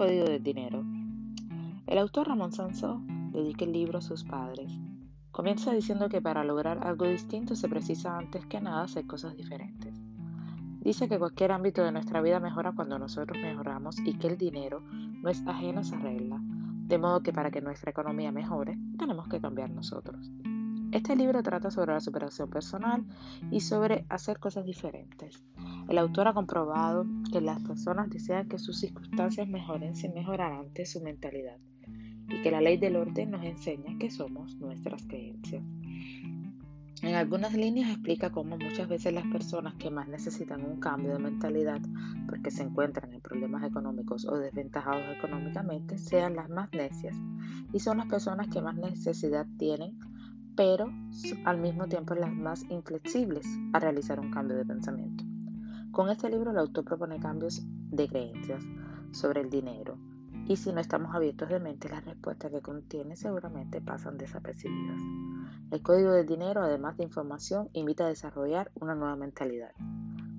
El autor Ramón Sansó dedica el libro a sus padres. Comienza diciendo que para lograr algo distinto se precisa antes que nada hacer cosas diferentes. Dice que cualquier ámbito de nuestra vida mejora cuando nosotros mejoramos y que el dinero no es ajeno a esa regla, de modo que para que nuestra economía mejore tenemos que cambiar nosotros. Este libro trata sobre la superación personal y sobre hacer cosas diferentes. El autor ha comprobado que las personas desean que sus circunstancias mejoren sin mejorar antes su mentalidad y que la ley del orden nos enseña que somos nuestras creencias. En algunas líneas explica cómo muchas veces las personas que más necesitan un cambio de mentalidad porque se encuentran en problemas económicos o desventajados económicamente sean las más necias y son las personas que más necesidad tienen pero al mismo tiempo las más inflexibles a realizar un cambio de pensamiento. Con este libro el autor propone cambios de creencias sobre el dinero y si no estamos abiertos de mente las respuestas que contiene seguramente pasan desapercibidas. El código del dinero, además de información, invita a desarrollar una nueva mentalidad.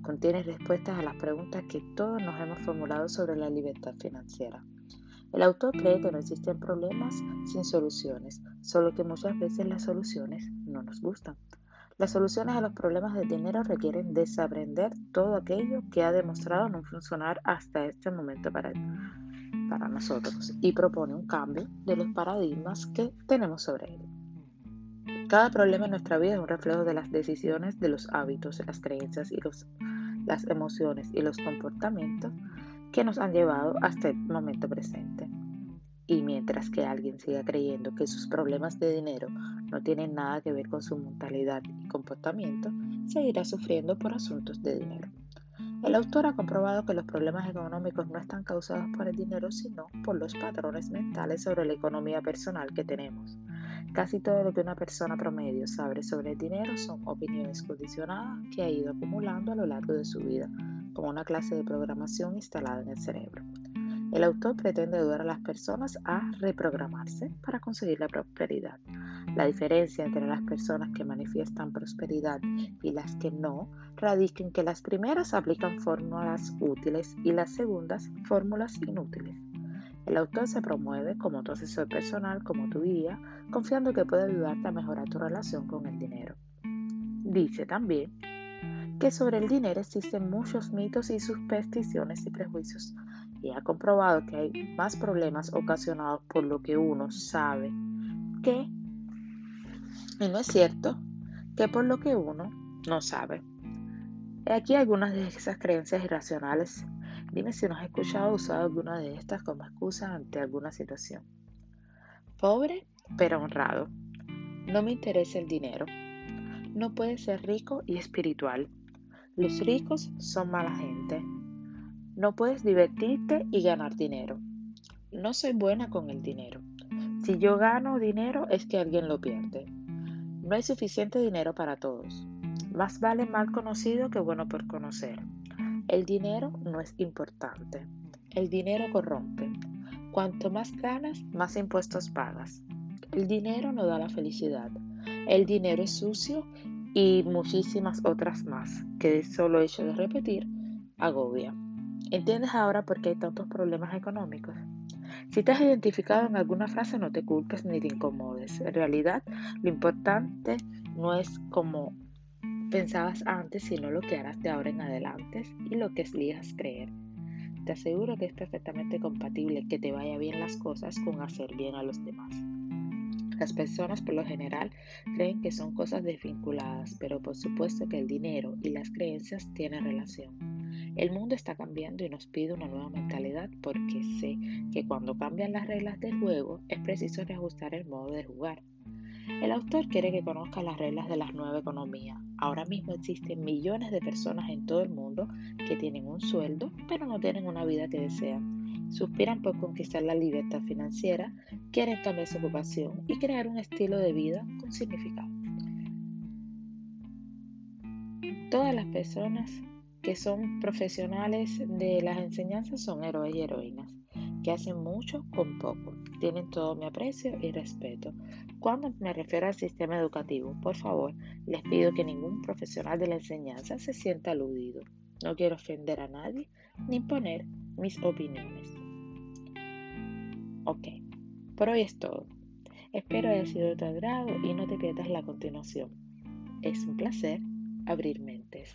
Contiene respuestas a las preguntas que todos nos hemos formulado sobre la libertad financiera. El autor cree que no existen problemas sin soluciones, solo que muchas veces las soluciones no nos gustan. Las soluciones a los problemas de dinero requieren desaprender todo aquello que ha demostrado no funcionar hasta este momento para, para nosotros y propone un cambio de los paradigmas que tenemos sobre él. Cada problema en nuestra vida es un reflejo de las decisiones, de los hábitos, las creencias y los, las emociones y los comportamientos que nos han llevado hasta el momento presente. Y mientras que alguien siga creyendo que sus problemas de dinero no tienen nada que ver con su mentalidad y comportamiento, seguirá sufriendo por asuntos de dinero. El autor ha comprobado que los problemas económicos no están causados por el dinero, sino por los patrones mentales sobre la economía personal que tenemos. Casi todo lo que una persona promedio sabe sobre el dinero son opiniones condicionadas que ha ido acumulando a lo largo de su vida, como una clase de programación instalada en el cerebro. El autor pretende ayudar a las personas a reprogramarse para conseguir la prosperidad. La diferencia entre las personas que manifiestan prosperidad y las que no radica en que las primeras aplican fórmulas útiles y las segundas fórmulas inútiles. El autor se promueve como tu asesor personal, como tu guía, confiando que puede ayudarte a mejorar tu relación con el dinero. Dice también que sobre el dinero existen muchos mitos y supersticiones y prejuicios y ha comprobado que hay más problemas ocasionados por lo que uno sabe que, y no es cierto, que por lo que uno no sabe. He aquí algunas de esas creencias irracionales. Dime si no has escuchado usado alguna de estas como excusa ante alguna situación. Pobre, pero honrado. No me interesa el dinero. No puedes ser rico y espiritual. Los ricos son mala gente. No puedes divertirte y ganar dinero. No soy buena con el dinero. Si yo gano dinero es que alguien lo pierde. No hay suficiente dinero para todos. Más vale mal conocido que bueno por conocer. El dinero no es importante. El dinero corrompe. Cuanto más ganas, más impuestos pagas. El dinero no da la felicidad. El dinero es sucio y muchísimas otras más que solo hecho de repetir agobia. ¿Entiendes ahora por qué hay tantos problemas económicos? Si te has identificado en alguna frase, no te culpes ni te incomodes. En realidad, lo importante no es como pensabas antes, sino lo que harás de ahora en adelante y lo que elijas creer. Te aseguro que es perfectamente compatible que te vaya bien las cosas con hacer bien a los demás. Las personas por lo general creen que son cosas desvinculadas, pero por supuesto que el dinero y las creencias tienen relación. El mundo está cambiando y nos pide una nueva mentalidad porque sé que cuando cambian las reglas del juego es preciso reajustar el modo de jugar. El autor quiere que conozcas las reglas de la nueva economía. Ahora mismo existen millones de personas en todo el mundo que tienen un sueldo pero no tienen una vida que desean. Suspiran por conquistar la libertad financiera, quieren cambiar su ocupación y crear un estilo de vida con significado. Todas las personas que son profesionales de las enseñanzas son héroes y heroínas, que hacen mucho con poco. Tienen todo mi aprecio y respeto. Cuando me refiero al sistema educativo, por favor, les pido que ningún profesional de la enseñanza se sienta aludido. No quiero ofender a nadie ni imponer mis opiniones. Ok, por hoy es todo. Espero haya sido de tu agrado y no te pierdas la continuación. Es un placer abrir mentes.